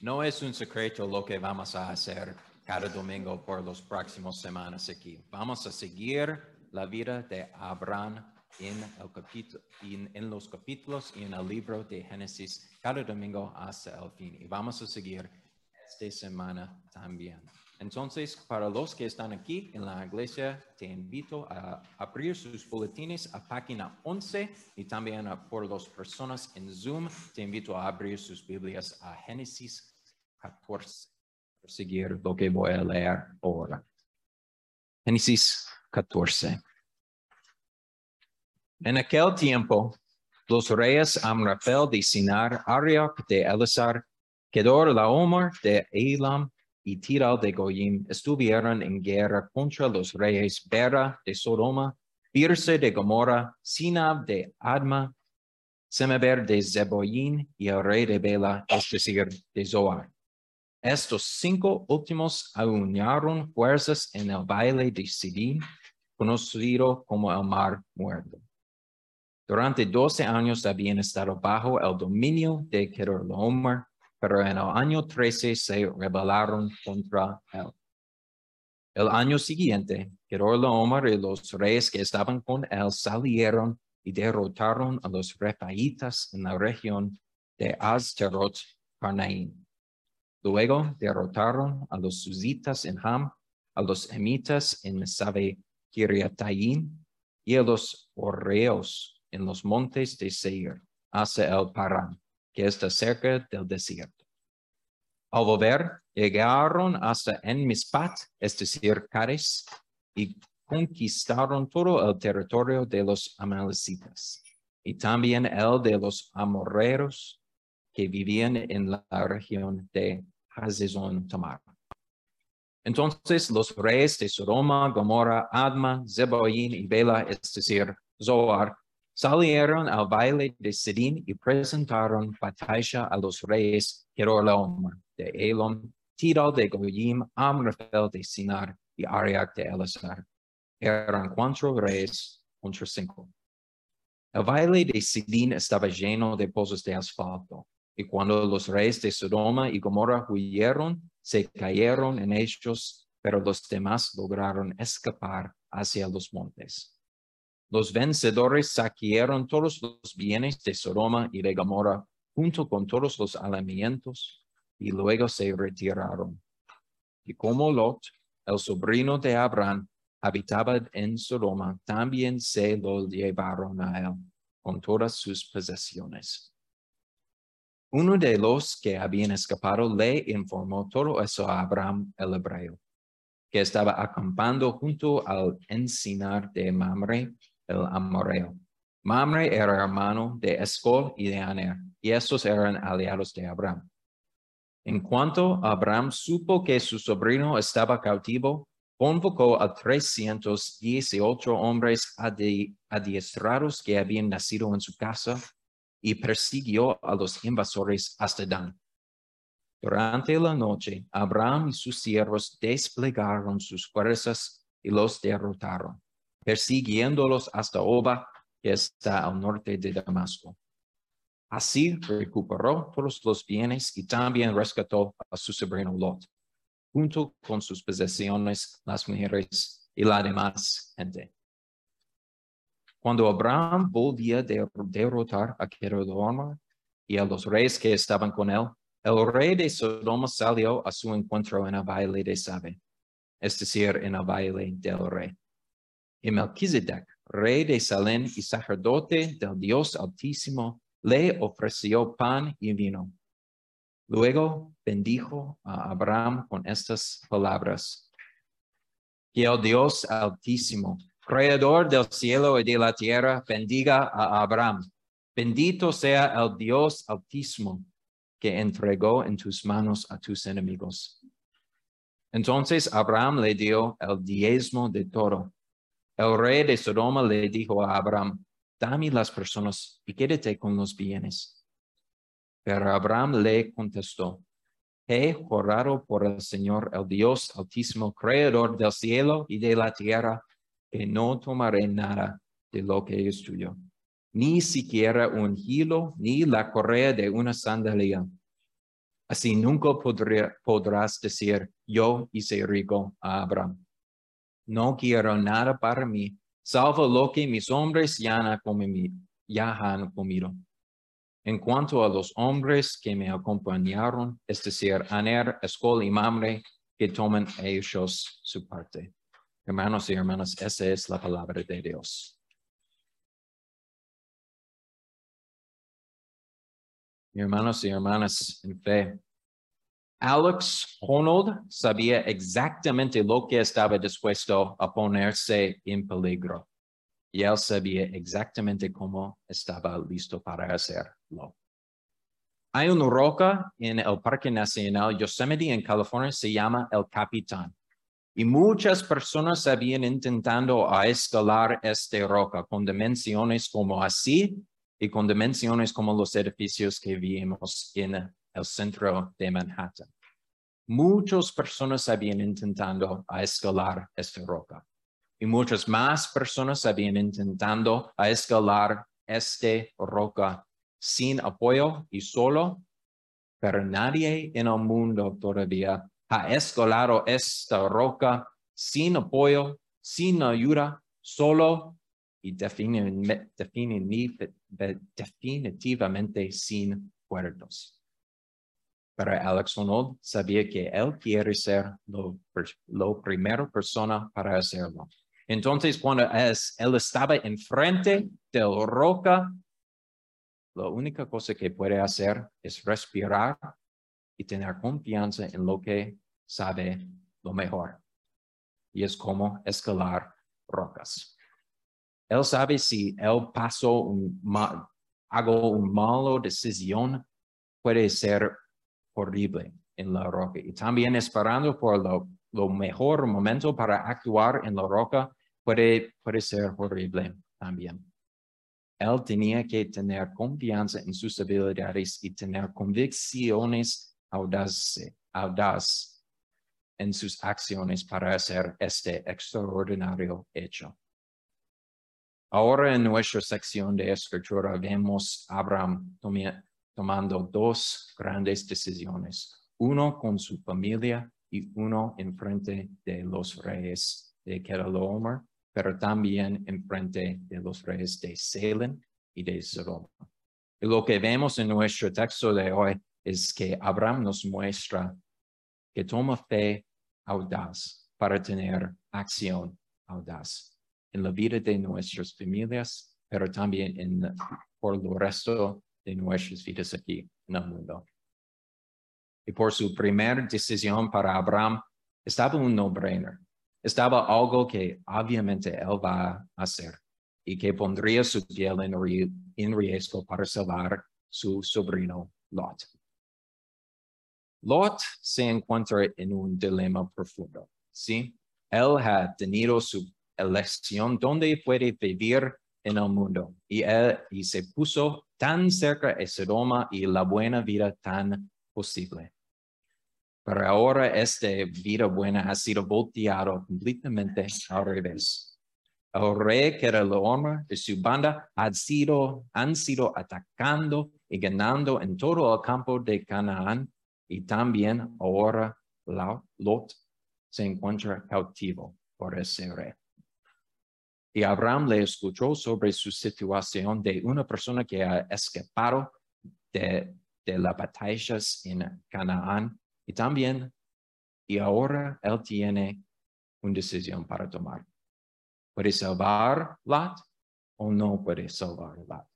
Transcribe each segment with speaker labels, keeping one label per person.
Speaker 1: No es un secreto lo que vamos a hacer cada domingo por las próximas semanas aquí. Vamos a seguir la vida de Abraham en, en los capítulos y en el libro de Génesis cada domingo hasta el fin. Y vamos a seguir esta semana también. Entonces, para los que están aquí en la iglesia, te invito a abrir sus boletines a página 11 y también a- por las personas en Zoom, te invito a abrir sus Biblias a Génesis 14. Para seguir lo que voy a leer ahora. Génesis 14. En aquel tiempo, los reyes Amrafel de Sinar, Arioc de Elisar, Kedor Laomer de Elam y Tiral de Goyim estuvieron en guerra contra los reyes Bera de Sodoma, Birse de Gomorra, Sinab de Adma, Semeber de Zeboyín y el rey de Bela, es decir, de Zoar. Estos cinco últimos aunaron fuerzas en el baile de Sidín, conocido como el Mar Muerto. Durante doce años habían estado bajo el dominio de Kedorlaomer, pero en el año 13 se rebelaron contra él. El año siguiente, Kedorlaomer y los reyes que estaban con él salieron y derrotaron a los refaitas en la región de Azterot Carnaim. Luego derrotaron a los suzitas en Ham, a los emitas en Sabe Kiriataim y a los orreos en los montes de Seir, hacia el Paran, que está cerca del desierto. Al volver, llegaron hasta En Mispat, es decir, Cades, y conquistaron todo el territorio de los amalecitas, y también el de los amorreros que vivían en la región de Hazezon Tamar. Entonces los reyes de Sodoma, Gomorra, Adma, Zeboín y Bela, es decir, Zoar, salieron al baile de Sidín y presentaron batalla a los reyes Kedorlaomer de Elam, Tidal de Goyim, Amrafel de Sinar y Ariak de Elasar. Eran cuatro reyes contra cinco. El baile de Sidín estaba lleno de pozos de asfalto, y cuando los reyes de Sodoma y Gomorra huyeron, se cayeron en ellos, pero los demás lograron escapar hacia los montes. Los vencedores saquearon todos los bienes de Sodoma y de Gomorra, junto con todos los alamientos, y luego se retiraron. Y como Lot, el sobrino de Abraham, habitaba en Sodoma, también se lo llevaron a él, con todas sus posesiones. Uno de los que habían escapado le informó todo eso a Abraham el hebreo, que estaba acampando junto al encinar de Mamre, el amoreo. Mamre era hermano de Escol y de Aner, y estos eran aliados de Abraham. En cuanto Abraham supo que su sobrino estaba cautivo, convocó a 318 hombres adi- adiestrados que habían nacido en su casa y persiguió a los invasores hasta Dan. Durante la noche, Abraham y sus siervos desplegaron sus fuerzas y los derrotaron, persiguiéndolos hasta Oba, que está al norte de Damasco. Así recuperó todos los bienes y también rescató a su sobrino Lot, junto con sus posesiones, las mujeres y la demás gente. Cuando Abraham volvía de derrotar a Kedorlaomer y a los reyes que estaban con él, el rey de Sodoma salió a su encuentro en el baile de Sabe, es decir, en el baile del rey. Y Melquisedec, rey de Salem y sacerdote del Dios Altísimo, le ofreció pan y vino. Luego bendijo a Abraham con estas palabras. Que el Dios Altísimo, Creador del cielo y de la tierra, bendiga a Abraham. Bendito sea el Dios Altísimo que entregó en tus manos a tus enemigos. Entonces Abraham le dio el diezmo de todo. El rey de Sodoma le dijo a Abraham, dame las personas y quédate con los bienes. Pero Abraham le contestó, he jurado por el Señor, el Dios Altísimo, Creador del cielo y de la tierra, que no tomaré nada de lo que es tuyo, ni siquiera un hilo, ni la correa de una sandalia. Así nunca podrás decir, yo hice rico a Abraham. No quiero nada para mí, salvo lo que mis hombres ya han comi- ya han comido. En cuanto a los hombres que me acompañaron, es decir, Aner, Escol y Mamre, que tomen ellos su parte. Hermanos y hermanas, esa es la palabra de Dios. Hermanos y hermanas en fe, Alex Honnold sabía exactamente lo que estaba dispuesto a ponerse en peligro. Y él sabía exactamente cómo estaba listo para hacerlo. Hay una roca en el Parque Nacional Yosemite en California, se llama El Capitán. Y muchas personas habían intentando a escalar esta roca con dimensiones como así y con dimensiones como los edificios que vimos en el centro de Manhattan. Muchas personas habían intentando escalar esta roca y muchas más personas habían intentando escalar esta roca sin apoyo y solo, pero nadie en el mundo todavía ha escalado esta roca sin apoyo, sin ayuda, solo y defini- defini- definitivamente sin cuerdos. Pero Alex Honnold sabía que él quiere ser lo, lo primero persona para hacerlo. Entonces, cuando es, él estaba enfrente de la roca, la única cosa que puede hacer es respirar y tener confianza en lo que sabe lo mejor. Y es como escalar rocas. Él sabe si él pasó un ma- hago una mala decisión, puede ser horrible en la roca. Y también esperando por lo, lo mejor momento para actuar en la roca puede, puede ser horrible también. Él tenía que tener confianza en sus habilidades y tener convicciones audaces, audaz en sus acciones para hacer este extraordinario hecho. Ahora en nuestra sección de escritura vemos a Abraham tomando dos grandes decisiones, uno con su familia y uno en frente de los reyes de Kedorlaomer, pero también en frente de los reyes de Salem y de Sodoma. Y lo que vemos en nuestro texto de hoy es que Abraham nos muestra que toma fe audaz para tener acción audaz en la vida de nuestras familias, pero también en, por el resto de nuestras vidas aquí en el mundo. Y por su primera decisión para Abraham, estaba un no-brainer. Estaba algo que obviamente él va a hacer y que pondría su piel en, ri- en riesgo para salvar su sobrino Lot. Lot se encuentra en un dilema profundo, ¿sí? Él ha tenido su elección donde puede vivir en el mundo y, él, y se puso tan cerca de Sodoma y la buena vida tan posible. Pero ahora esta vida buena ha sido volteado completamente al revés. El rey que era el hombre de su banda han sido, han sido atacando y ganando en todo el campo de Canaán y también ahora la- Lot se encuentra cautivo por ese rey. Y Abraham le escuchó sobre su situación de una persona que ha escapado de, de las batallas en Canaán y también, y ahora él tiene una decisión para tomar. ¿Puede salvar Lot o no puede salvar Lot?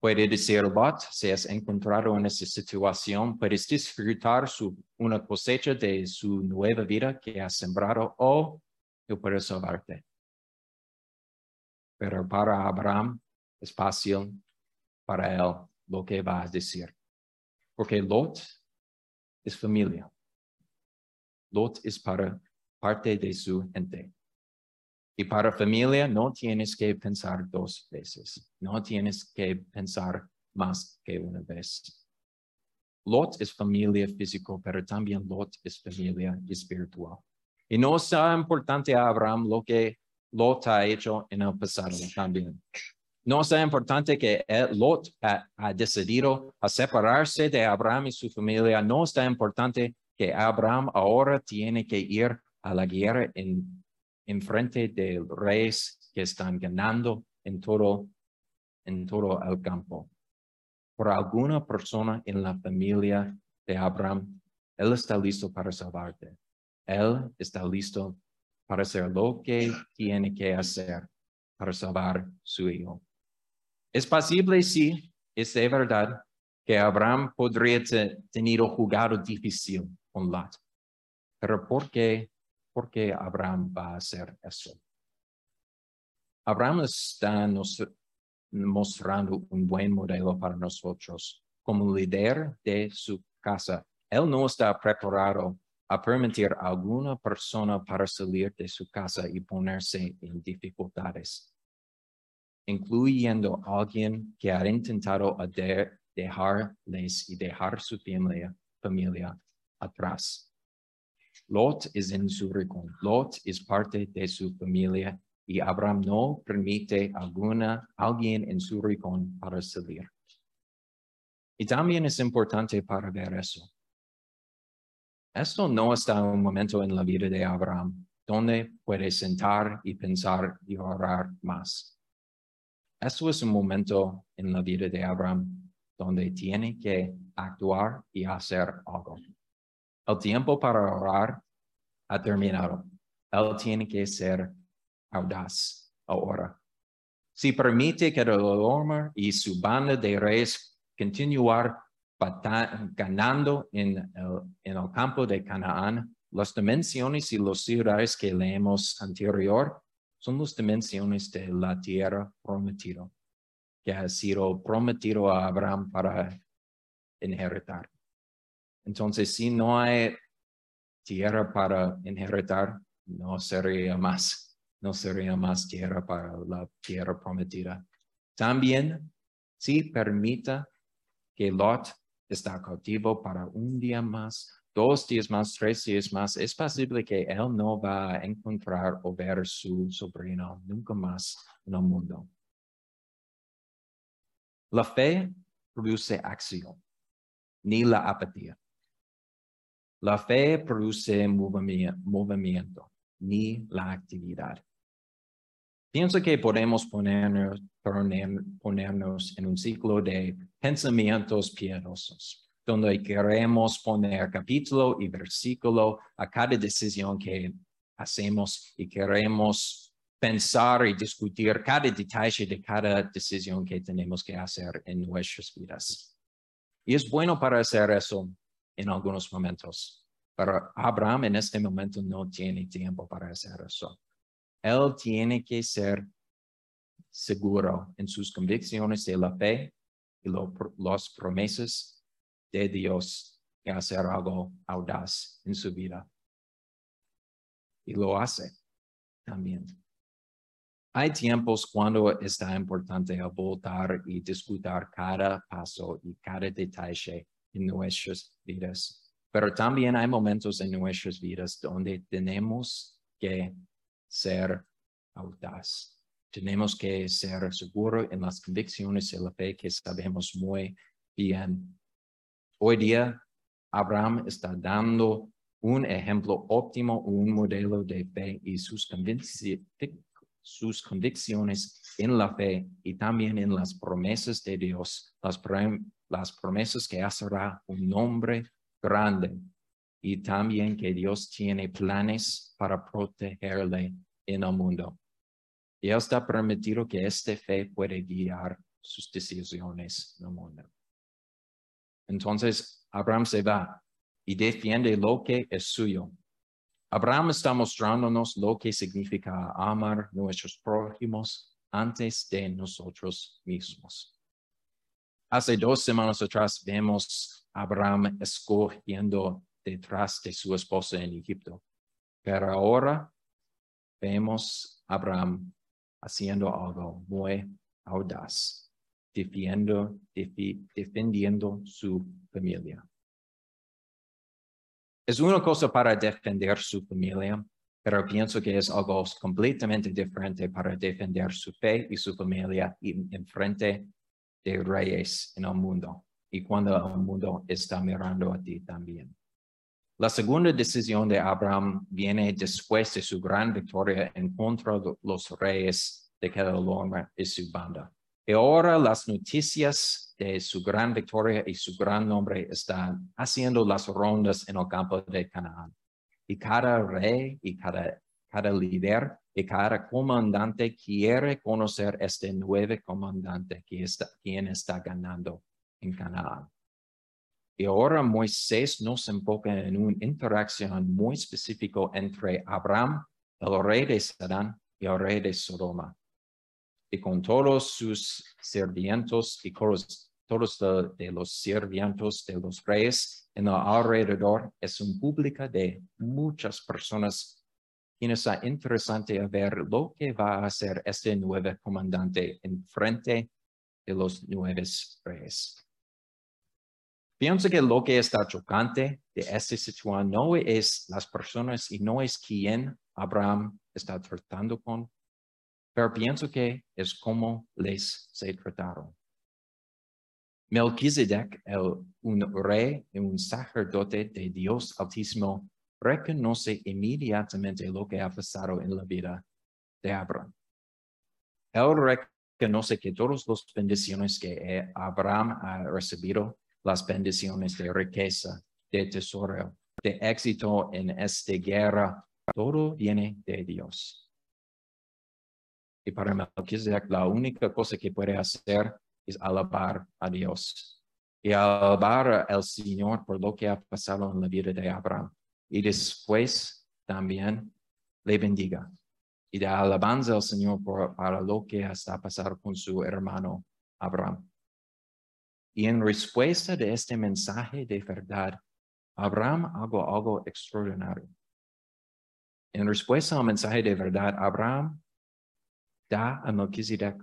Speaker 1: Puede decir Lot, si has encontrado en esa situación, puedes disfrutar su, una cosecha de su nueva vida que has sembrado o yo puedo salvarte. Pero para Abraham es fácil para él lo que va a decir. Porque Lot es familia. Lot es para parte de su gente. Y para familia no tienes que pensar dos veces. No tienes que pensar más que una vez. Lot es familia físico, pero también Lot es familia espiritual. Y no sea importante a Abraham lo que Lot ha hecho en el pasado también. No es tan importante que Lot ha, ha, decidido a separarse de Abraham y su familia. No es tan importante que Abraham ahora tiene que ir a la guerra en, en frente de reyes que están ganando en todo, en todo el campo. Por alguna persona en la familia de Abraham, él está listo para salvarte. Él está listo para hacer lo que tiene que hacer para salvar su hijo. Es posible, sí, es de verdad que Abraham podría tener un jugado difícil con Lot. Pero ¿por qué, ¿por qué Abraham va a hacer eso? Abraham está nos, mostrando un buen modelo para nosotros. Como líder de su casa, él no está preparado a permitir a alguna persona para salir de su casa y ponerse en dificultades incluyendo alguien que ha intentado dejarles y dejar su familia, familia atrás. Lot es en su rincón. Lot es parte de su familia y Abraham no permite alguna, alguien en su rincón para salir. Y también es importante para ver eso. Esto no está un momento en la vida de Abraham donde puede sentar y pensar y orar más. Esto es un momento en la vida de Abraham donde tiene que actuar y hacer algo. El tiempo para orar ha terminado. Él tiene que ser audaz ahora. Si permite que el Omar y su banda de reyes continuar ganando en el, en el campo de Canaán, las dimensiones y los ciudades que leemos anterior son las dimensiones de la tierra prometida, que ha sido prometido a Abraham para inheritar. Entonces, si no hay tierra para inheritar, no sería más, no sería más tierra para la tierra prometida. También, si permita que Lot está cautivo para un día más, dos días más, tres días más, es posible que él no va a encontrar o ver su sobrino nunca más en el mundo. La fe produce acción, ni la apatía. La fe produce movimiento, ni la actividad. Pienso que podemos ponernos, ponernos en un ciclo de pensamientos piadosos donde queremos poner capítulo y versículo a cada decisión que hacemos y queremos pensar y discutir cada detalle de cada decisión que tenemos que hacer en nuestras vidas. Y es bueno para hacer eso en algunos momentos, pero Abraham en este momento no tiene tiempo para hacer eso. Él tiene que ser seguro en sus convicciones de la fe y las promesas de Dios que hacer algo audaz en su vida. Y lo hace también. Hay tiempos cuando está importante voltar y discutir cada paso y cada detalle en nuestras vidas. Pero también hay momentos en nuestras vidas donde tenemos que ser audaz. Tenemos que ser seguros en las convicciones de la fe que sabemos muy bien Hoy día, Abraham está dando un ejemplo óptimo, un modelo de fe y sus, convicciones en la fe y también en las promesas de Dios, las, las promesas que hacerá un nombre grande y también que Dios tiene planes para protegerle en el mundo. Y está permitido que esta fe puede guiar sus decisiones en el mundo. Entonces Abraham se va y defiende lo que es suyo. Abraham está mostrándonos lo que significa amar nuestros prójimos antes de nosotros mismos. Hace dos semanas atrás vemos a Abraham escogiendo detrás de su esposa en Egipto. Pero ahora vemos a Abraham haciendo algo muy audaz defendiendo, defendiendo su familia. Es una cosa para defender su familia, pero pienso que es algo completamente diferente para defender su fe y su familia en, en frente de reyes en el mundo y cuando el mundo está mirando a ti también. La segunda decisión de Abraham viene después de su gran victoria en contra de los reyes de Kedorlaomer y su banda. Y ahora las noticias de su gran victoria y su gran nombre están haciendo las rondas en el campo de Canaán. Y cada rey y cada, cada líder y cada comandante quiere conocer este nuevo comandante que está, quien está ganando en Canaán. Y ahora Moisés nos enfoca en una interacción muy específica entre Abraham, el rey de Sadán, y el rey de Sodoma. Y con todos sus sirvientos y todos, todos de, los sirvientos de los reyes en el alrededor, es un público de muchas personas quienes es interesante ver lo que va a hacer este nuevo comandante en frente de los nuevos reyes. Pienso que lo que está chocante de esta situación no es las personas y no es quién Abraham está tratando con, pero pienso que es cómo les se trataron. Melchizedek, el, un rey y un sacerdote de Dios Altísimo, reconoce inmediatamente lo que ha pasado en la vida de Abraham. Él reconoce que todas las bendiciones que Abraham ha recibido las bendiciones de riqueza, de tesoro, de éxito en esta guerra, todo viene de Dios. Y para Melchizedek, la única cosa que puede hacer es alabar a Dios y alabar al Señor por lo que ha pasado en la vida de Abraham. Y después también le bendiga. Y de alabanza al Señor por, para lo que está pasando con su hermano Abraham. Y en respuesta de este mensaje de verdad, Abraham hago algo extraordinario. En respuesta al mensaje de verdad, Abraham da a Melchizedek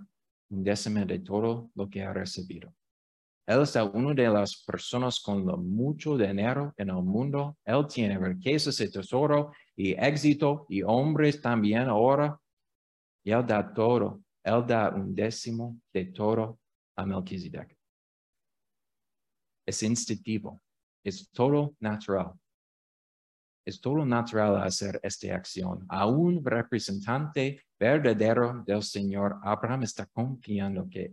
Speaker 1: un décimo de todo lo que ha recibido. Él es una de las personas con mucho dinero en el mundo. Él tiene riquezas y tesoro y éxito y hombres también ahora. Y él da todo. Él da un décimo de todo a Melchizedek es instintivo, es todo natural. Es todo natural hacer esta acción. A un representante verdadero del Señor, Abraham está confiando que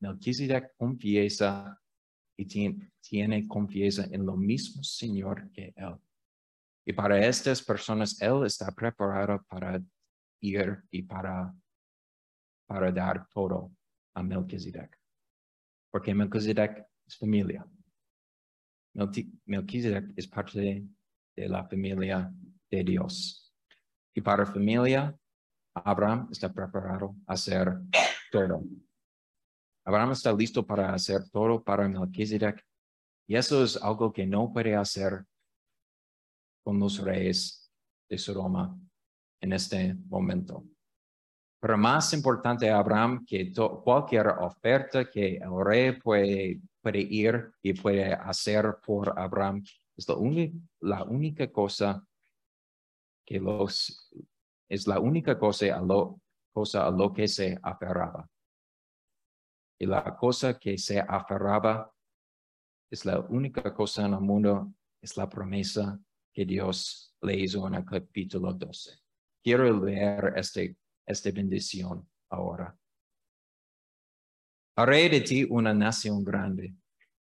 Speaker 1: Melchizedek confiesa y tiene, confianza en lo mismo Señor que él. Y para estas personas, él está preparado para ir y para, para dar todo a Melchizedek. Porque Melchizedek es familia. Melchizedek es parte de, la familia de Dios. Y para familia, Abraham está preparado a hacer todo. Abraham está listo para hacer todo para Melchizedek. Y eso es algo que no puede hacer con los reyes de Sodoma en este momento. Pero más importante, Abraham, que cualquier oferta que el rey puede puede ir y puede hacer por Abraham. Es la, única cosa que los, es la única cosa a lo, cosa a lo que se aferraba. Y la cosa que se aferraba es la única cosa en el mundo, es la promesa que Dios le hizo en el capítulo 12. Quiero leer este, esta bendición ahora. Haré de ti una nación grande,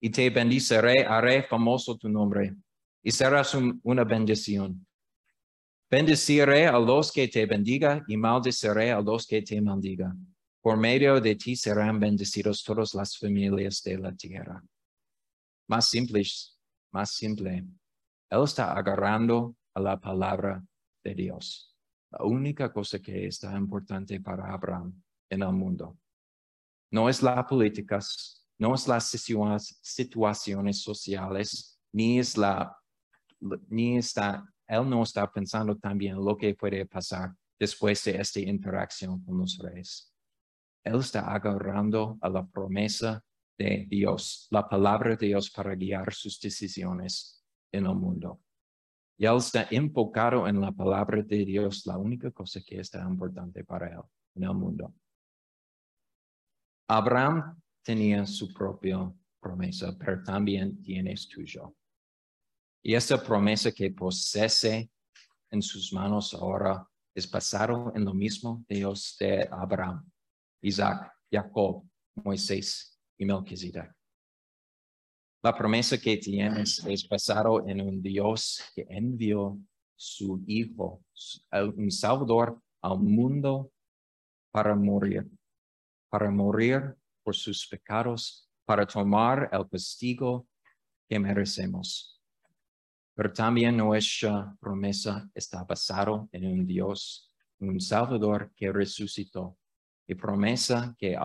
Speaker 1: y te bendiceré, haré famoso tu nombre, y serás una bendición. Bendeciré a los que te bendiga y maldeciré a los que te maldiga. Por medio de ti serán bendecidos todas las familias de la tierra. Más simple, más simple. Él está agarrando a la palabra de Dios. La única cosa que está importante para Abraham en el mundo. No es la política, no es las situaciones sociales, ni es ni está, él no está pensando también lo que puede pasar después de esta interacción con los reyes. Él está agarrando a la promesa de Dios, la palabra de Dios para guiar sus decisiones en el mundo. Y él está enfocado en la palabra de Dios, la única cosa que está importante para él en el mundo. Abraham tenía su propia promesa, pero también tienes tuyo. Y esta promesa que posee en sus manos ahora es basado en lo mismo Dios de Abraham, Isaac, Jacob, Moisés y Melquisedec. La promesa que tienes es basado en un Dios que envió su Hijo, un Salvador al mundo para morir, para morir por sus pecados, para tomar el castigo que merecemos. Pero también nuestra promesa está basada en un Dios, un Salvador que resucitó. Y promesa que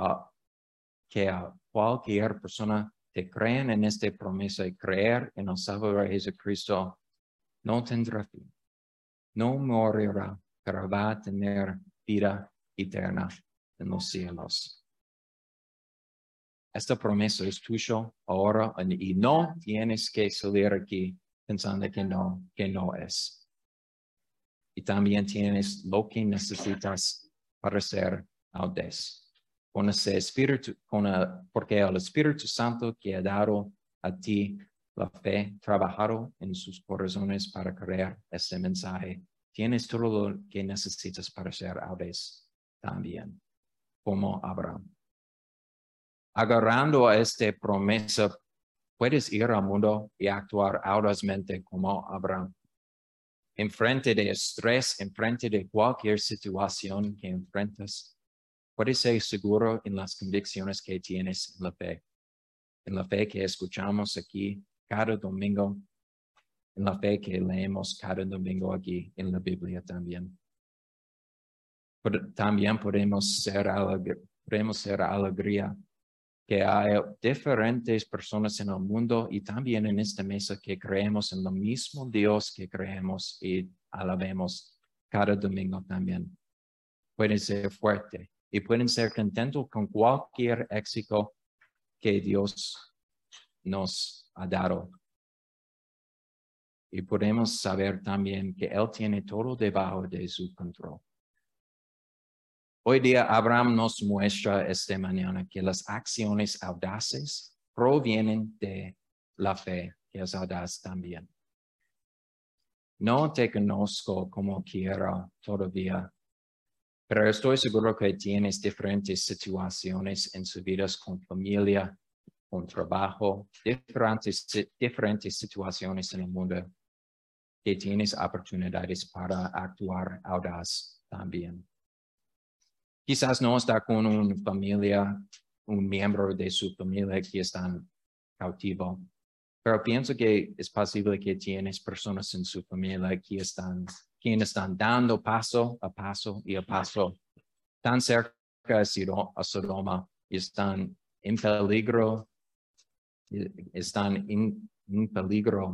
Speaker 1: que a cualquier persona que crea en esta promesa y creer en el Salvador Jesucristo no tendrá fin. No morirá, pero va a tener vida eterna en los cielos. Esta promesa es tuya ahora y no tienes que salir aquí pensando que no, que no es. Y también tienes lo que necesitas para ser audaz. Con ese espíritu, con porque el Espíritu Santo que ha dado a ti la fe, trabajado en sus corazones para creer este mensaje, tienes todo lo que necesitas para ser audaz también, como Abraham. Agarrando a esta promesa puedes ir al mundo y actuar audazmente como Abraham. En frente de estrés, en frente de cualquier situación que enfrentas, puedes ser seguro en las convicciones que tienes en la fe, en la fe que escuchamos aquí cada domingo, en la fe que leemos cada domingo aquí en la Biblia también. también podemos ser, podemos ser alegría que hay diferentes personas en el mundo y también en esta mesa que creemos en lo mismo Dios que creemos y alabemos cada domingo también. Pueden ser fuertes y pueden ser contentos con cualquier éxito que Dios nos ha dado. Y podemos saber también que Él tiene todo debajo de su control. Hoy día Abraham nos muestra esta mañana que las acciones audaces provienen de la fe, que es audaz también. No te conozco como quiero todavía, pero estoy seguro que tienes diferentes situaciones en su vida con familia, con trabajo, diferentes, diferentes situaciones en el mundo que tienes oportunidades para actuar audaz también. Quizás no está con una familia, un miembro de su familia que están cautivo, pero pienso que es posible que tienes personas en su familia que están, quienes están dando paso a paso y a paso tan cerca a Sodoma y están en peligro, están en, peligro,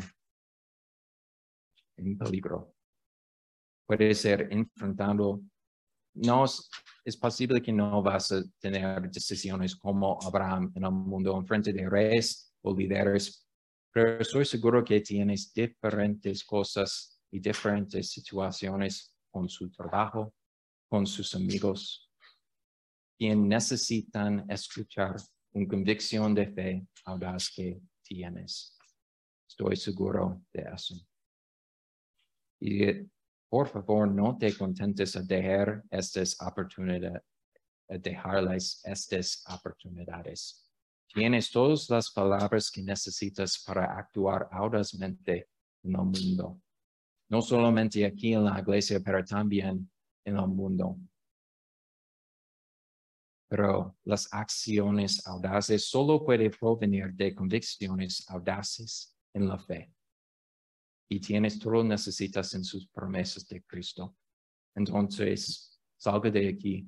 Speaker 1: en peligro. Puede ser enfrentando no es, posible que no vas a tener decisiones como Abraham en el mundo en frente de reyes o líderes, pero estoy seguro que tienes diferentes cosas y diferentes situaciones con su trabajo, con sus amigos, quien necesitan escuchar una convicción de fe audaz que tienes. Estoy seguro de eso. Y por favor, no te contentes a dejar estas oportunidades, a dejarles estas oportunidades. Tienes todas las palabras que necesitas para actuar audazmente en el mundo. No solamente aquí en la iglesia, pero también en el mundo. Pero las acciones audaces solo pueden provenir de convicciones audaces en la fe y tienes todo lo necesitas en sus promesas de Cristo. Entonces, salga de aquí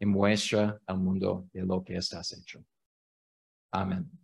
Speaker 1: y muestra al mundo de lo que estás hecho. Amén.